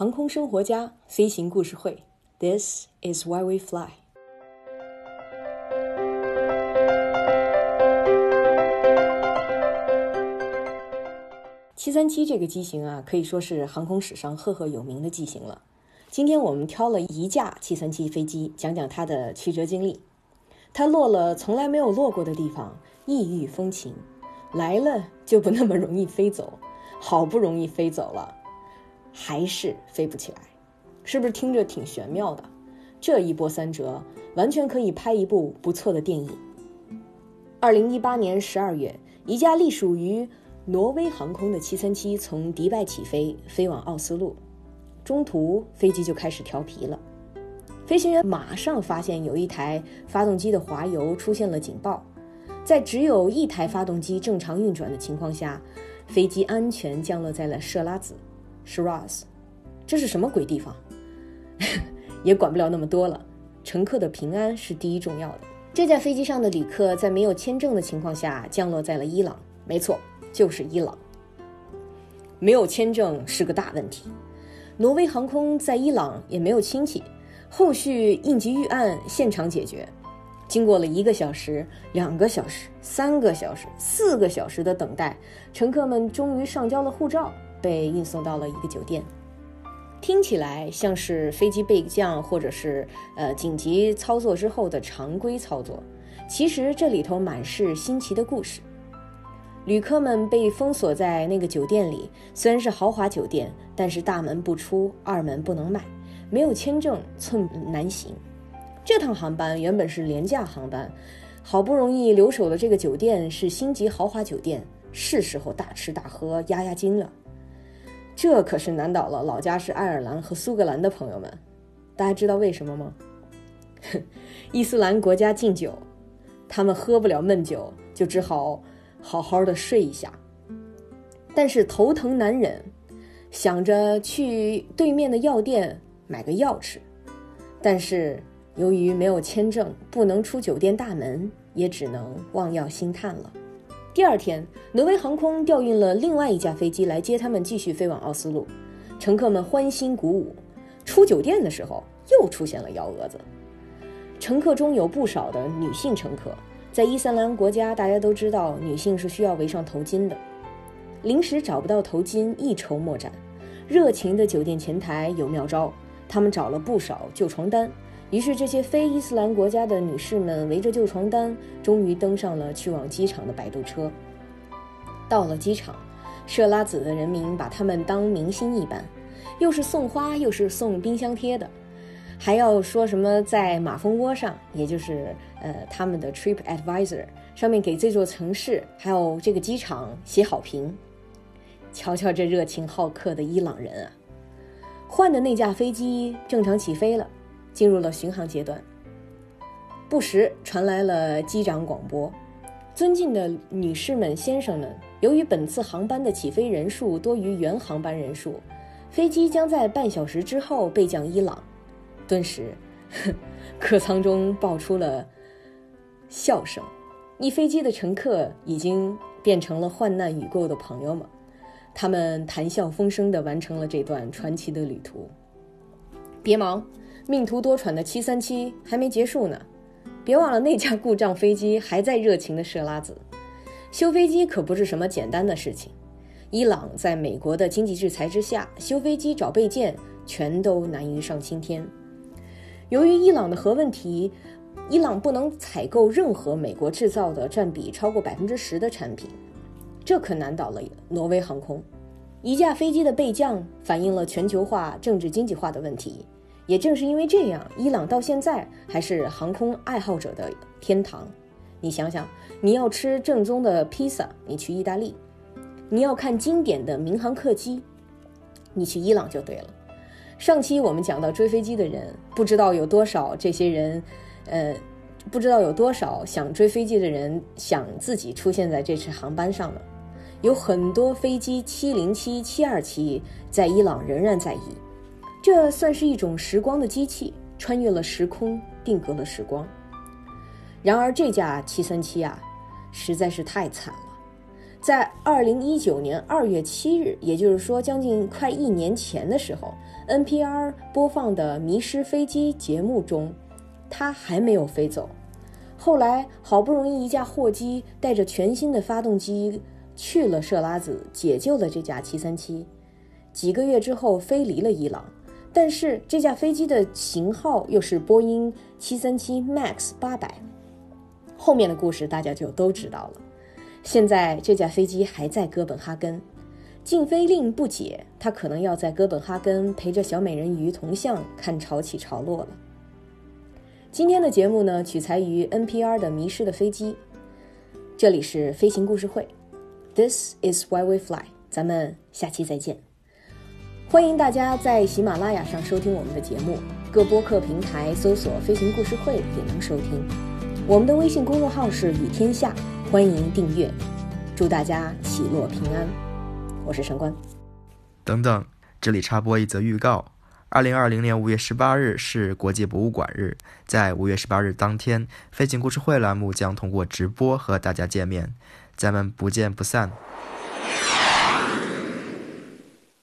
航空生活家飞行故事会，This is why we fly。七三七这个机型啊，可以说是航空史上赫赫有名的机型了。今天我们挑了一架七三七飞机，讲讲它的曲折经历。它落了从来没有落过的地方，异域风情，来了就不那么容易飞走。好不容易飞走了，还是飞不起来，是不是听着挺玄妙的？这一波三折，完全可以拍一部不错的电影。二零一八年十二月，一架隶属于挪威航空的七三七从迪拜起飞，飞往奥斯陆，中途飞机就开始调皮了。飞行员马上发现有一台发动机的滑油出现了警报，在只有一台发动机正常运转的情况下。飞机安全降落在了设拉子 （Shiraz），这是什么鬼地方？也管不了那么多了。乘客的平安是第一重要的。这架飞机上的旅客在没有签证的情况下降落在了伊朗，没错，就是伊朗。没有签证是个大问题。挪威航空在伊朗也没有亲戚，后续应急预案现场解决。经过了一个小时、两个小时、三个小时、四个小时的等待，乘客们终于上交了护照，被运送到了一个酒店。听起来像是飞机备降或者是呃紧急操作之后的常规操作，其实这里头满是新奇的故事。旅客们被封锁在那个酒店里，虽然是豪华酒店，但是大门不出，二门不能迈，没有签证，寸难行。这趟航班原本是廉价航班，好不容易留守的这个酒店是星级豪华酒店，是时候大吃大喝压压惊了。这可是难倒了老家是爱尔兰和苏格兰的朋友们。大家知道为什么吗？伊斯兰国家禁酒，他们喝不了闷酒，就只好好好的睡一下。但是头疼难忍，想着去对面的药店买个药吃，但是。由于没有签证，不能出酒店大门，也只能望药兴叹了。第二天，挪威航空调运了另外一架飞机来接他们，继续飞往奥斯陆。乘客们欢欣鼓舞。出酒店的时候，又出现了幺蛾子。乘客中有不少的女性乘客，在伊斯兰国家，大家都知道女性是需要围上头巾的。临时找不到头巾，一筹莫展。热情的酒店前台有妙招，他们找了不少旧床单。于是，这些非伊斯兰国家的女士们围着旧床单，终于登上了去往机场的摆渡车。到了机场，设拉子的人民把他们当明星一般，又是送花，又是送冰箱贴的，还要说什么在马蜂窝上，也就是呃他们的 Trip Advisor 上面给这座城市还有这个机场写好评。瞧瞧这热情好客的伊朗人啊！换的那架飞机正常起飞了。进入了巡航阶段，不时传来了机长广播：“尊敬的女士们、先生们，由于本次航班的起飞人数多于原航班人数，飞机将在半小时之后备降伊朗。”顿时，客舱中爆出了笑声。一飞机的乘客已经变成了患难与共的朋友们，他们谈笑风生地完成了这段传奇的旅途。别忙。命途多舛的七三七还没结束呢，别忘了那架故障飞机还在热情的设拉子。修飞机可不是什么简单的事情。伊朗在美国的经济制裁之下，修飞机找备件全都难于上青天。由于伊朗的核问题，伊朗不能采购任何美国制造的占比超过百分之十的产品，这可难倒了挪威航空。一架飞机的备降反映了全球化、政治经济化的问题。也正是因为这样，伊朗到现在还是航空爱好者的天堂。你想想，你要吃正宗的披萨，你去意大利；你要看经典的民航客机，你去伊朗就对了。上期我们讲到追飞机的人，不知道有多少这些人，呃，不知道有多少想追飞机的人想自己出现在这次航班上呢？有很多飞机七零七、七二七在伊朗仍然在役。这算是一种时光的机器，穿越了时空，定格了时光。然而这架七三七啊，实在是太惨了。在二零一九年二月七日，也就是说将近快一年前的时候，NPR 播放的《迷失飞机》节目中，它还没有飞走。后来好不容易一架货机带着全新的发动机去了设拉子，解救了这架七三七。几个月之后飞离了伊朗，但是这架飞机的型号又是波音七三七 MAX 八百。后面的故事大家就都知道了。现在这架飞机还在哥本哈根，禁飞令不解，他可能要在哥本哈根陪着小美人鱼铜像看潮起潮落了。今天的节目呢，取材于 NPR 的《迷失的飞机》，这里是飞行故事会，This is why we fly，咱们下期再见。欢迎大家在喜马拉雅上收听我们的节目，各播客平台搜索“飞行故事会”也能收听。我们的微信公众号是“雨天下”。欢迎订阅，祝大家喜乐平安。我是神官。等等，这里插播一则预告：二零二零年五月十八日是国际博物馆日，在五月十八日当天，飞行故事会栏目将通过直播和大家见面，咱们不见不散。